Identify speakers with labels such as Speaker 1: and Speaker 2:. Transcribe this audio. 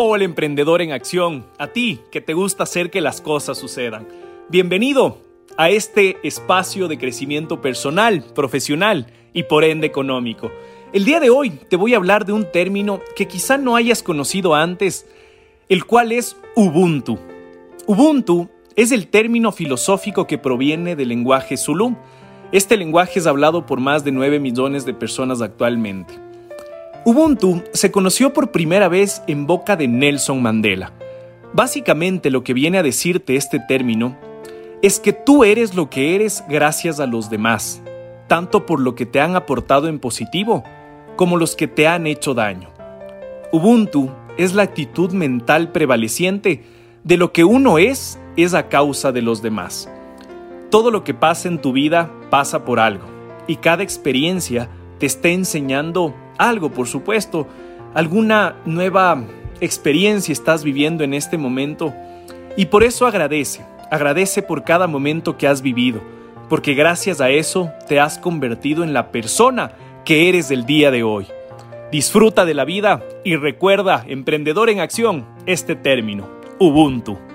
Speaker 1: Hola emprendedor en acción, a ti que te gusta hacer que las cosas sucedan. Bienvenido a este espacio de crecimiento personal, profesional y por ende económico. El día de hoy te voy a hablar de un término que quizá no hayas conocido antes, el cual es Ubuntu. Ubuntu es el término filosófico que proviene del lenguaje Zulu. Este lenguaje es hablado por más de 9 millones de personas actualmente. Ubuntu se conoció por primera vez en boca de Nelson Mandela. Básicamente lo que viene a decirte este término es que tú eres lo que eres gracias a los demás, tanto por lo que te han aportado en positivo como los que te han hecho daño. Ubuntu es la actitud mental prevaleciente de lo que uno es es a causa de los demás. Todo lo que pasa en tu vida pasa por algo y cada experiencia te está enseñando algo, por supuesto, alguna nueva experiencia estás viviendo en este momento y por eso agradece, agradece por cada momento que has vivido, porque gracias a eso te has convertido en la persona que eres el día de hoy. Disfruta de la vida y recuerda, emprendedor en acción, este término, Ubuntu.